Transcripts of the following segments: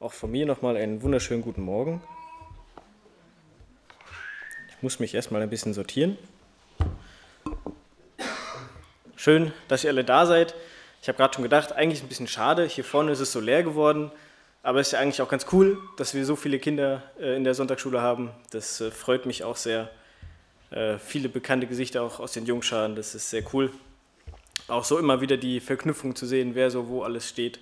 Auch von mir nochmal einen wunderschönen guten Morgen. Ich muss mich erstmal ein bisschen sortieren. Schön, dass ihr alle da seid. Ich habe gerade schon gedacht, eigentlich ein bisschen schade. Hier vorne ist es so leer geworden. Aber es ist ja eigentlich auch ganz cool, dass wir so viele Kinder äh, in der Sonntagsschule haben. Das äh, freut mich auch sehr. Äh, viele bekannte Gesichter auch aus den Jungscharen, das ist sehr cool. Auch so immer wieder die Verknüpfung zu sehen, wer so wo alles steht.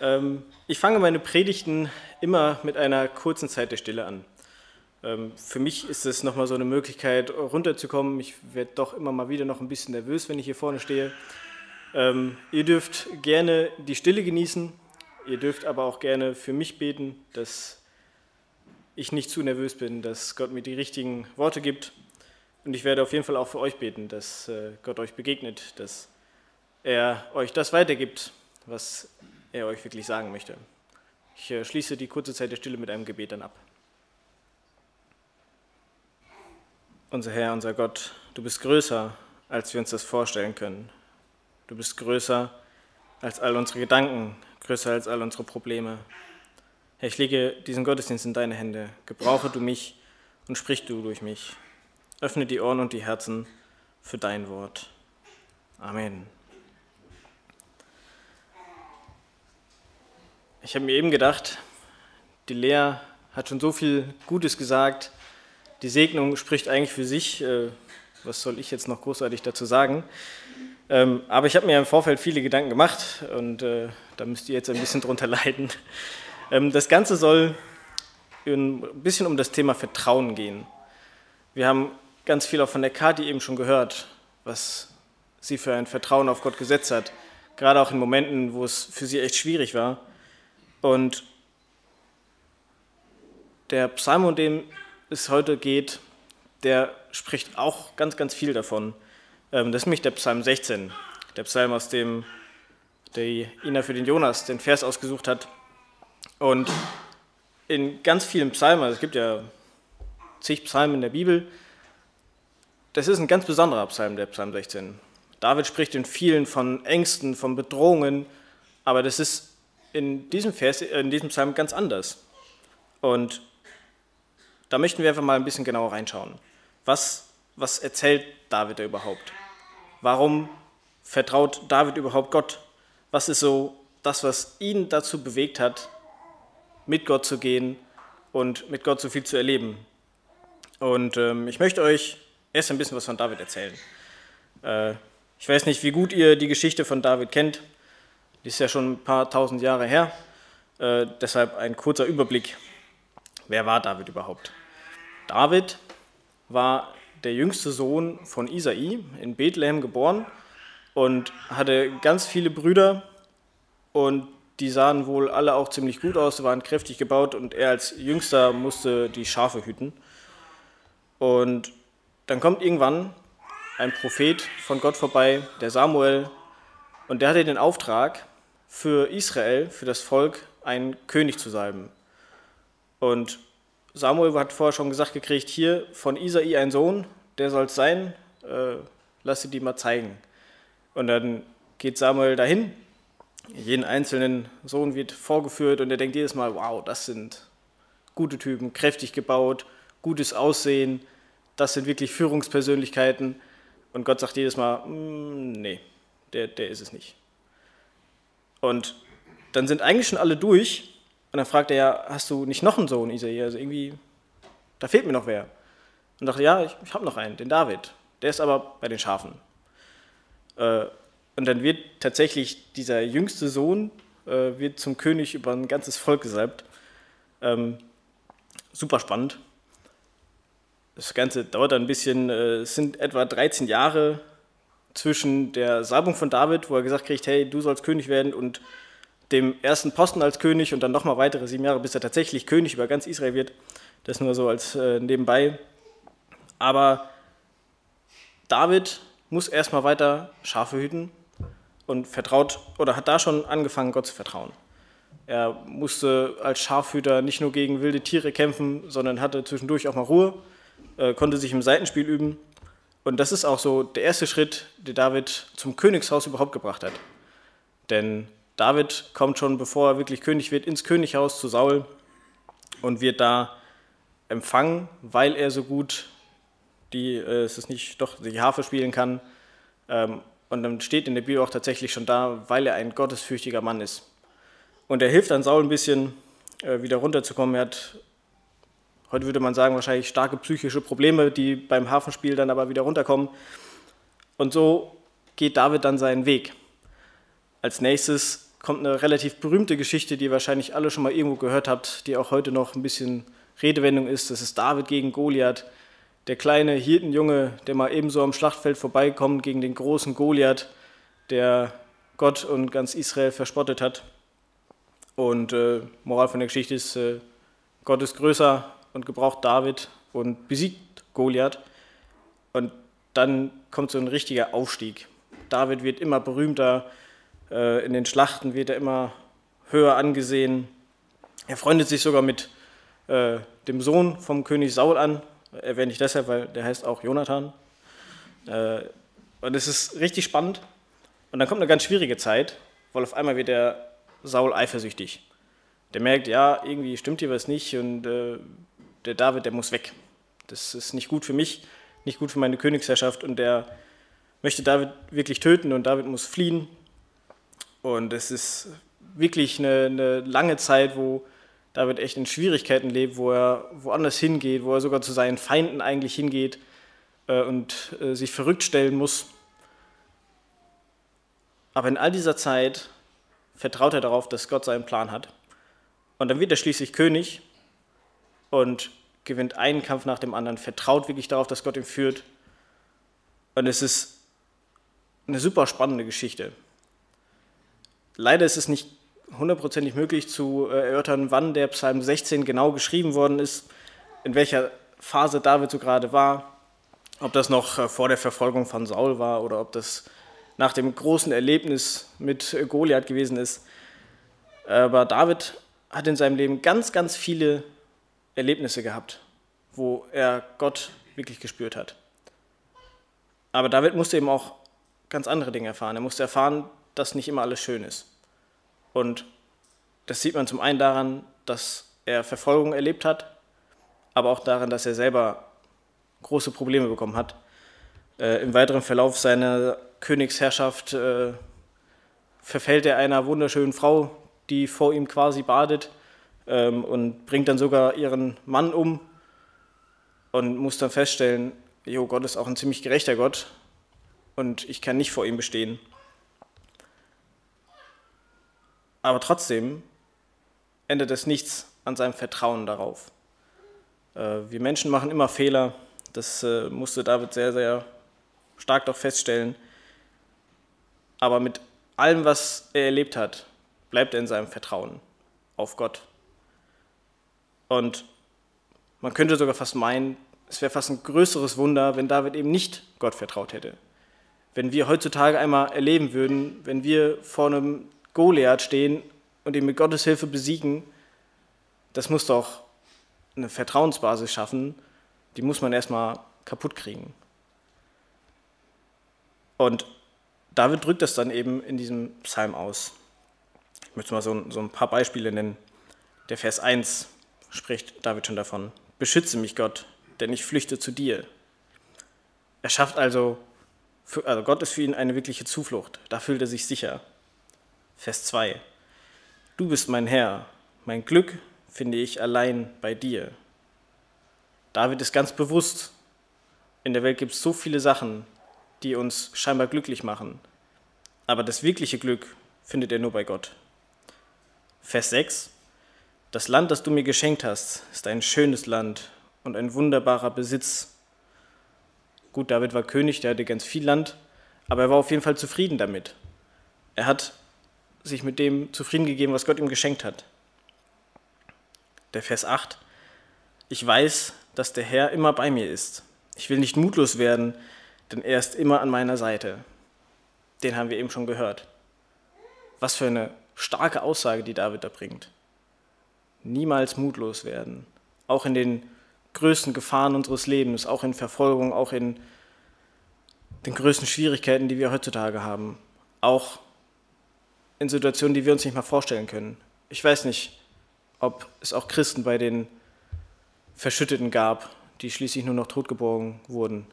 Ähm, ich fange meine Predigten immer mit einer kurzen Zeit der Stille an. Ähm, für mich ist es nochmal so eine Möglichkeit, runterzukommen. Ich werde doch immer mal wieder noch ein bisschen nervös, wenn ich hier vorne stehe. Ähm, ihr dürft gerne die Stille genießen. Ihr dürft aber auch gerne für mich beten, dass ich nicht zu nervös bin, dass Gott mir die richtigen Worte gibt. Und ich werde auf jeden Fall auch für euch beten, dass äh, Gott euch begegnet, dass er euch das weitergibt, was er euch wirklich sagen möchte. Ich äh, schließe die kurze Zeit der Stille mit einem Gebet dann ab. Unser Herr, unser Gott, du bist größer, als wir uns das vorstellen können. Du bist größer als all unsere Gedanken, größer als all unsere Probleme. Herr, ich lege diesen Gottesdienst in deine Hände. Gebrauche du mich und sprich du durch mich. Öffne die Ohren und die Herzen für dein Wort. Amen. Ich habe mir eben gedacht, die Lea hat schon so viel Gutes gesagt. Die Segnung spricht eigentlich für sich. Äh, was soll ich jetzt noch großartig dazu sagen? Ähm, aber ich habe mir im Vorfeld viele Gedanken gemacht und äh, da müsst ihr jetzt ein bisschen drunter leiden. Ähm, das Ganze soll ein bisschen um das Thema Vertrauen gehen. Wir haben ganz viel auch von der Kati eben schon gehört, was sie für ein Vertrauen auf Gott gesetzt hat, gerade auch in Momenten, wo es für sie echt schwierig war. Und der Psalm, um den es heute geht, der spricht auch ganz, ganz viel davon. Ähm, das ist nämlich der Psalm 16, der Psalm, aus dem der Ina für den Jonas den Vers ausgesucht hat. Und in ganz vielen Psalmen, also es gibt ja zig Psalmen in der Bibel, das ist ein ganz besonderer Psalm, der Psalm 16. David spricht in vielen von Ängsten, von Bedrohungen, aber das ist in diesem, Vers, in diesem Psalm ganz anders. Und da möchten wir einfach mal ein bisschen genauer reinschauen. Was, was erzählt David da überhaupt? Warum vertraut David überhaupt Gott? Was ist so das, was ihn dazu bewegt hat, mit Gott zu gehen und mit Gott so viel zu erleben? Und ähm, ich möchte euch erst ein bisschen was von David erzählen. Äh, ich weiß nicht, wie gut ihr die Geschichte von David kennt. Die ist ja schon ein paar tausend Jahre her. Äh, deshalb ein kurzer Überblick. Wer war David überhaupt? David war der jüngste Sohn von Isai, in Bethlehem geboren und hatte ganz viele Brüder und die sahen wohl alle auch ziemlich gut aus, waren kräftig gebaut und er als Jüngster musste die Schafe hüten. Und dann kommt irgendwann ein Prophet von Gott vorbei, der Samuel, und der hatte den Auftrag, für Israel, für das Volk, einen König zu salben. Und Samuel hat vorher schon gesagt gekriegt, hier von Isai ein Sohn, der soll es sein, äh, lass sie die mal zeigen. Und dann geht Samuel dahin, jeden einzelnen Sohn wird vorgeführt und er denkt jedes Mal, wow, das sind gute Typen, kräftig gebaut, gutes Aussehen, das sind wirklich Führungspersönlichkeiten. Und Gott sagt jedes Mal, mm, nee, der, der ist es nicht. Und dann sind eigentlich schon alle durch und dann fragt er ja, hast du nicht noch einen Sohn, Isai? Also irgendwie, da fehlt mir noch wer. Und dachte, ja, ich, ich habe noch einen, den David. Der ist aber bei den Schafen. Äh, und dann wird tatsächlich dieser jüngste Sohn äh, wird zum König über ein ganzes Volk gesalbt. Ähm, super spannend. Das Ganze dauert ein bisschen, äh, es sind etwa 13 Jahre zwischen der Salbung von David, wo er gesagt kriegt, hey, du sollst König werden, und dem ersten Posten als König und dann nochmal weitere sieben Jahre, bis er tatsächlich König über ganz Israel wird. Das nur so als äh, nebenbei. Aber David muss erstmal weiter Schafe hüten und vertraut oder hat da schon angefangen, Gott zu vertrauen. Er musste als Schafhüter nicht nur gegen wilde Tiere kämpfen, sondern hatte zwischendurch auch mal Ruhe, äh, konnte sich im Seitenspiel üben. Und das ist auch so der erste Schritt, der David zum Königshaus überhaupt gebracht hat. Denn David kommt schon, bevor er wirklich König wird, ins Könighaus zu Saul und wird da empfangen, weil er so gut die, äh, es ist nicht, doch die Harfe spielen kann. Ähm, und dann steht in der Bibel auch tatsächlich schon da, weil er ein gottesfürchtiger Mann ist. Und er hilft dann Saul ein bisschen äh, wieder runterzukommen. Er hat, heute würde man sagen, wahrscheinlich starke psychische Probleme, die beim Hafenspiel dann aber wieder runterkommen. Und so geht David dann seinen Weg. Als nächstes kommt eine relativ berühmte Geschichte, die ihr wahrscheinlich alle schon mal irgendwo gehört habt, die auch heute noch ein bisschen Redewendung ist. Das ist David gegen Goliath. Der kleine Hirtenjunge, der mal ebenso am Schlachtfeld vorbeikommt gegen den großen Goliath, der Gott und ganz Israel verspottet hat. Und äh, Moral von der Geschichte ist, äh, Gott ist größer und gebraucht David und besiegt Goliath. Und dann kommt so ein richtiger Aufstieg. David wird immer berühmter, äh, in den Schlachten wird er immer höher angesehen. Er freundet sich sogar mit äh, dem Sohn vom König Saul an. Erwähne ich deshalb, weil der heißt auch Jonathan. Äh, und es ist richtig spannend. Und dann kommt eine ganz schwierige Zeit, weil auf einmal wird der Saul eifersüchtig. Der merkt, ja, irgendwie stimmt hier was nicht und der David, der muss weg. Das ist nicht gut für mich, nicht gut für meine Königsherrschaft und der möchte David wirklich töten und David muss fliehen. Und es ist wirklich eine, eine lange Zeit, wo David echt in Schwierigkeiten lebt, wo er woanders hingeht, wo er sogar zu seinen Feinden eigentlich hingeht äh, und äh, sich verrückt stellen muss. Aber in all dieser Zeit vertraut er darauf, dass Gott seinen Plan hat. Und dann wird er schließlich König und gewinnt einen Kampf nach dem anderen, vertraut wirklich darauf, dass Gott ihn führt. Und es ist eine super spannende Geschichte. Leider ist es nicht hundertprozentig möglich zu äh, erörtern, wann der Psalm 16 genau geschrieben worden ist, in welcher Phase David so gerade war, ob das noch äh, vor der Verfolgung von Saul war oder ob das nach dem großen Erlebnis mit Goliath gewesen ist. Aber David hat in seinem Leben ganz, ganz viele Erlebnisse gehabt, wo er Gott wirklich gespürt hat. Aber David musste eben auch ganz andere Dinge erfahren. Er musste erfahren, dass nicht immer alles schön ist. Und das sieht man zum einen daran, dass er Verfolgung erlebt hat, aber auch daran, dass er selber große Probleme bekommen hat. Äh, Im weiteren Verlauf seiner Königsherrschaft äh, verfällt er einer wunderschönen Frau, die vor ihm quasi badet ähm, und bringt dann sogar ihren Mann um und muss dann feststellen, jo, Gott ist auch ein ziemlich gerechter Gott und ich kann nicht vor ihm bestehen. Aber trotzdem ändert es nichts an seinem Vertrauen darauf. Äh, wir Menschen machen immer Fehler, das äh, musste David sehr, sehr stark doch feststellen. Aber mit allem, was er erlebt hat, bleibt er in seinem Vertrauen auf Gott. Und man könnte sogar fast meinen, es wäre fast ein größeres Wunder, wenn David eben nicht Gott vertraut hätte. Wenn wir heutzutage einmal erleben würden, wenn wir vor einem Goliath stehen und ihn mit Gottes Hilfe besiegen, das muss doch eine Vertrauensbasis schaffen, die muss man erstmal kaputt kriegen. Und David drückt das dann eben in diesem Psalm aus. Ich möchte mal so, ein paar Beispiele nennen. Der Vers 1 spricht David schon davon. Beschütze mich, Gott, denn ich flüchte zu dir. Er schafft also, also Gott ist für ihn eine wirkliche Zuflucht. Da fühlt er sich sicher. Vers 2. Du bist mein Herr. Mein Glück finde ich allein bei dir. David ist ganz bewusst, in der Welt gibt es so viele Sachen, die uns scheinbar glücklich machen. Aber das wirkliche Glück findet er nur bei Gott. Vers 6. Das Land, das du mir geschenkt hast, ist ein schönes Land und ein wunderbarer Besitz. Gut, David war König, der hatte ganz viel Land, aber er war auf jeden Fall zufrieden damit. Er hat sich mit dem zufrieden gegeben, was Gott ihm geschenkt hat. Der Vers 8. Ich weiß, dass der Herr immer bei mir ist. Ich will nicht mutlos werden, denn er ist immer an meiner Seite. Den haben wir eben schon gehört. Was für eine starke Aussage, die David da bringt. Niemals mutlos werden, auch in den größten Gefahren unseres Lebens, auch in Verfolgung, auch in den größten Schwierigkeiten, die wir heutzutage haben, auch in Situationen, die wir uns nicht mal vorstellen können. Ich weiß nicht, ob es auch Christen bei den Verschütteten gab, die schließlich nur noch totgeborgen wurden.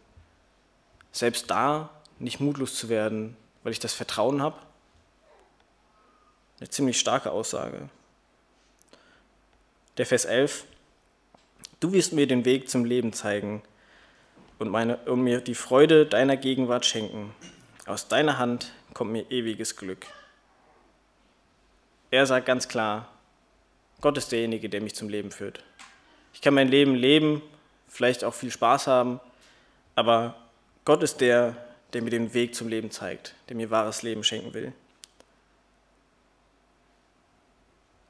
Selbst da nicht mutlos zu werden, weil ich das Vertrauen habe. Eine ziemlich starke Aussage. Der Vers 11. Du wirst mir den Weg zum Leben zeigen und, meine, und mir die Freude deiner Gegenwart schenken. Aus deiner Hand kommt mir ewiges Glück. Er sagt ganz klar, Gott ist derjenige, der mich zum Leben führt. Ich kann mein Leben leben, vielleicht auch viel Spaß haben, aber Gott ist der, der mir den Weg zum Leben zeigt, der mir wahres Leben schenken will.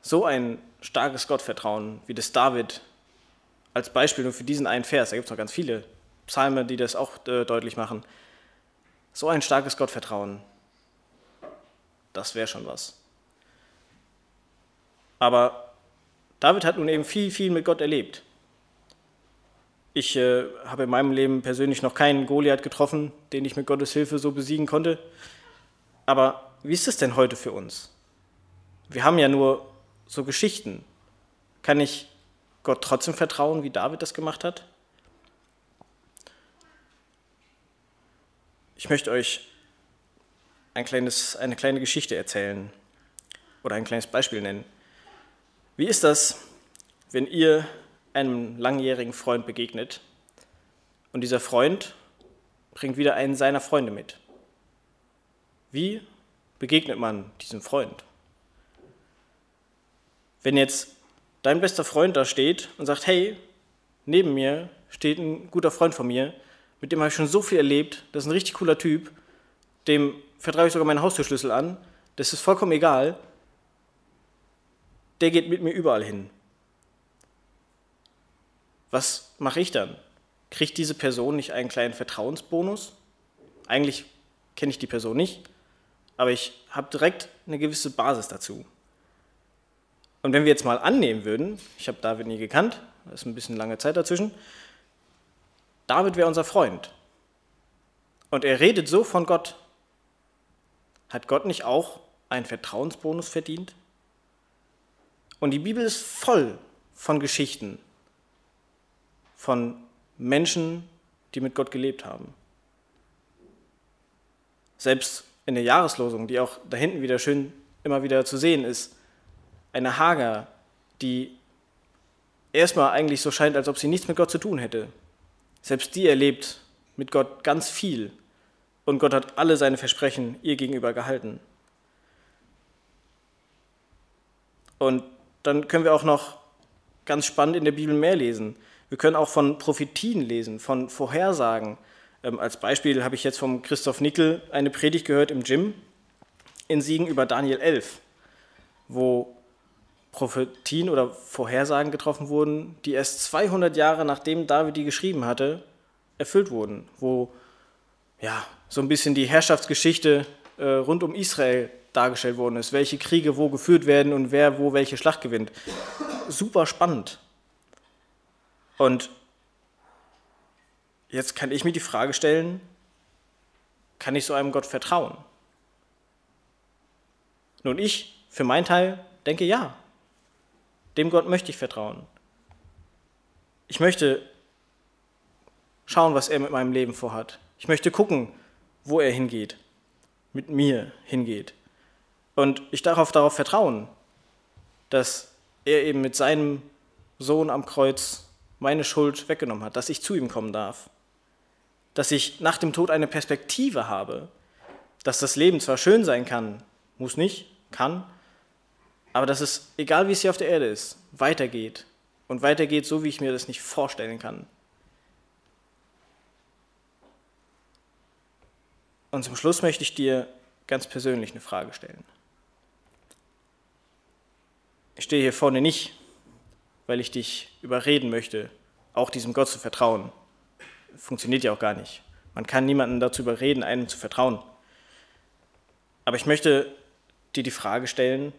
So ein starkes Gottvertrauen, wie das David als Beispiel nur für diesen einen Vers, da gibt es noch ganz viele Psalme, die das auch äh, deutlich machen, so ein starkes Gottvertrauen, das wäre schon was. Aber David hat nun eben viel, viel mit Gott erlebt. Ich äh, habe in meinem Leben persönlich noch keinen Goliath getroffen, den ich mit Gottes Hilfe so besiegen konnte. Aber wie ist es denn heute für uns? Wir haben ja nur so Geschichten. Kann ich Gott trotzdem vertrauen, wie David das gemacht hat? Ich möchte euch ein kleines, eine kleine Geschichte erzählen oder ein kleines Beispiel nennen. Wie ist das, wenn ihr einem langjährigen Freund begegnet und dieser Freund bringt wieder einen seiner Freunde mit? Wie begegnet man diesem Freund? Wenn jetzt dein bester Freund da steht und sagt, hey, neben mir steht ein guter Freund von mir, mit dem habe ich schon so viel erlebt, das ist ein richtig cooler Typ, dem vertraue ich sogar meinen Haustürschlüssel an, das ist vollkommen egal, der geht mit mir überall hin. Was mache ich dann? Kriegt diese Person nicht einen kleinen Vertrauensbonus? Eigentlich kenne ich die Person nicht, aber ich habe direkt eine gewisse Basis dazu. Und wenn wir jetzt mal annehmen würden, ich habe David nie gekannt, da ist ein bisschen lange Zeit dazwischen, David wäre unser Freund. Und er redet so von Gott. Hat Gott nicht auch einen Vertrauensbonus verdient? Und die Bibel ist voll von Geschichten, von Menschen, die mit Gott gelebt haben. Selbst in der Jahreslosung, die auch da hinten wieder schön immer wieder zu sehen ist, eine Hager, die erstmal eigentlich so scheint, als ob sie nichts mit Gott zu tun hätte, selbst die erlebt mit Gott ganz viel und Gott hat alle seine Versprechen ihr gegenüber gehalten. Und dann können wir auch noch ganz spannend in der Bibel mehr lesen. Wir können auch von Prophetien lesen, von Vorhersagen. Ähm, als Beispiel habe ich jetzt vom Christoph Nickel eine Predigt gehört im Gym in Siegen über Daniel 11, wo Prophetien oder Vorhersagen getroffen wurden, die erst 200 Jahre nachdem David die geschrieben hatte, erfüllt wurden, wo ja, so ein bisschen die Herrschaftsgeschichte äh, rund um Israel dargestellt worden ist, welche Kriege wo geführt werden und wer wo welche Schlacht gewinnt. Super spannend. Und jetzt kann ich mir die Frage stellen, kann ich so einem Gott vertrauen? Nun, ich für meinen Teil denke ja. Dem Gott möchte ich vertrauen. Ich möchte schauen, was er mit meinem Leben vorhat. Ich möchte gucken, wo er hingeht, mit mir hingeht. Und ich darf darauf vertrauen, dass er eben mit seinem Sohn am Kreuz meine Schuld weggenommen hat, dass ich zu ihm kommen darf, dass ich nach dem Tod eine Perspektive habe, dass das Leben zwar schön sein kann, muss nicht, kann, aber dass es, egal wie es hier auf der Erde ist, weitergeht und weitergeht, so wie ich mir das nicht vorstellen kann. Und zum Schluss möchte ich dir ganz persönlich eine Frage stellen. Ich stehe hier vorne nicht, weil ich dich überreden möchte, auch diesem Gott zu vertrauen. Funktioniert ja auch gar nicht. Man kann niemanden dazu überreden, einem zu vertrauen. Aber ich möchte dir die Frage stellen,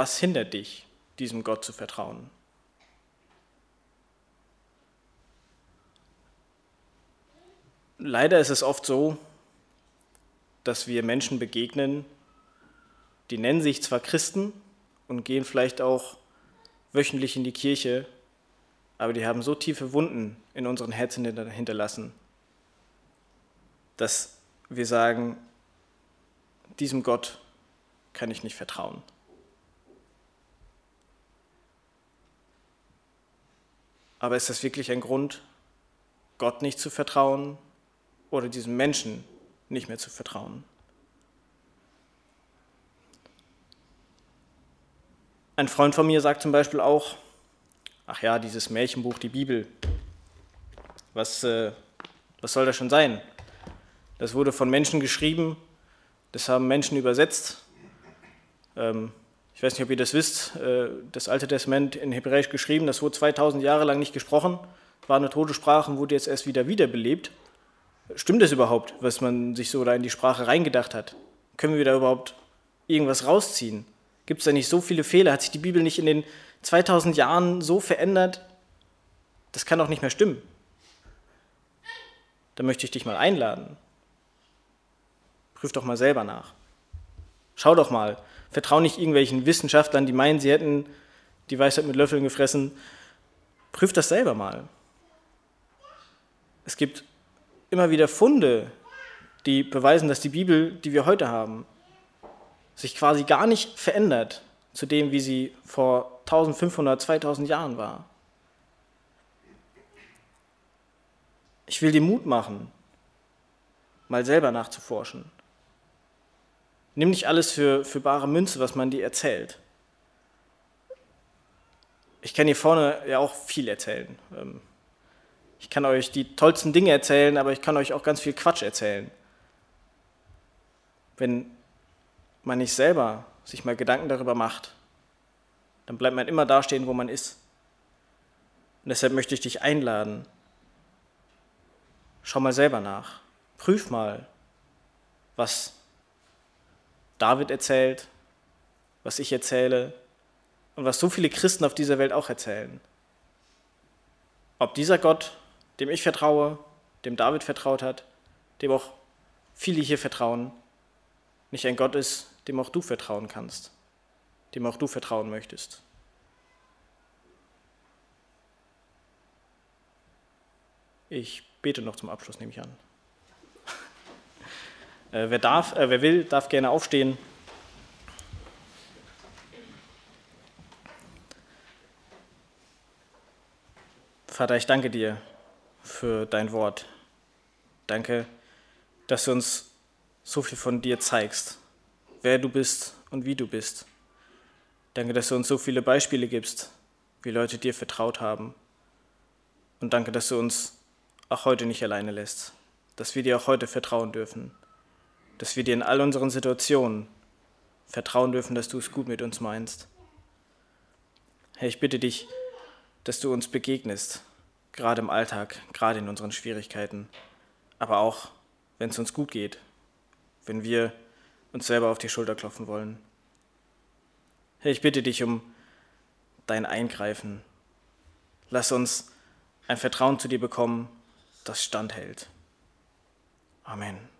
Was hindert dich, diesem Gott zu vertrauen? Leider ist es oft so, dass wir Menschen begegnen, die nennen sich zwar Christen und gehen vielleicht auch wöchentlich in die Kirche, aber die haben so tiefe Wunden in unseren Herzen hinterlassen, dass wir sagen, diesem Gott kann ich nicht vertrauen. Aber ist das wirklich ein Grund, Gott nicht zu vertrauen oder diesem Menschen nicht mehr zu vertrauen? Ein Freund von mir sagt zum Beispiel auch, ach ja, dieses Märchenbuch, die Bibel, was, äh, was soll das schon sein? Das wurde von Menschen geschrieben, das haben Menschen übersetzt. Ähm, ich weiß nicht, ob ihr das wisst, äh, das Alte Testament in Hebräisch geschrieben, das wurde 2000 Jahre lang nicht gesprochen, war eine tote Sprache und wurde jetzt erst wieder wiederbelebt. Stimmt das überhaupt, was man sich so da in die Sprache reingedacht hat? Können wir da überhaupt irgendwas rausziehen? Gibt es da nicht so viele Fehler? Hat sich die Bibel nicht in den 2000 Jahren so verändert? Das kann doch nicht mehr stimmen. Da möchte ich dich mal einladen. Prüf doch mal selber nach. Schau doch mal. Vertrau nicht irgendwelchen Wissenschaftlern, die meinen, sie hätten die Weisheit mit Löffeln gefressen. Prüf das selber mal. Es gibt immer wieder Funde, die beweisen, dass die Bibel, die wir heute haben, sich quasi gar nicht verändert zu dem, wie sie vor 1500, 2000 Jahren war. Ich will dir Mut machen, mal selber nachzuforschen. Nimm nicht alles für, für bare Münze, was man dir erzählt. Ich kann hier vorne ja auch viel erzählen. Ähm, ich kann euch die tollsten Dinge erzählen, aber ich kann euch auch ganz viel Quatsch erzählen. Wenn man nicht selber sich mal Gedanken darüber macht, dann bleibt man immer dastehen, wo man ist. Und deshalb möchte ich dich einladen. Schau mal selber nach. Prüf mal, was David erzählt, was ich erzähle und was so viele Christen auf dieser Welt auch erzählen. Ob dieser Gott, dem ich vertraue, dem David vertraut hat, dem auch viele hier vertrauen, nicht ein Gott ist, dem auch du vertrauen kannst, dem auch du vertrauen möchtest. Ich bete noch zum Abschluss, nehme ich an. Äh, wer, darf, äh, wer will, darf gerne aufstehen. Vater, ich danke dir für dein Wort. Danke, dass du uns so viel von dir zeigst wer du bist und wie du bist. Danke, dass du uns so viele Beispiele gibst, wie Leute dir vertraut haben. Und danke, dass du uns auch heute nicht alleine lässt, dass wir dir auch heute vertrauen dürfen, dass wir dir in all unseren Situationen vertrauen dürfen, dass du es gut mit uns meinst. Herr, ich bitte dich, dass du uns begegnest, gerade im Alltag, gerade in unseren Schwierigkeiten, aber auch, wenn es uns gut geht, wenn wir uns selber auf die Schulter klopfen wollen. Herr, ich bitte dich um dein Eingreifen. Lass uns ein Vertrauen zu dir bekommen, das standhält. Amen.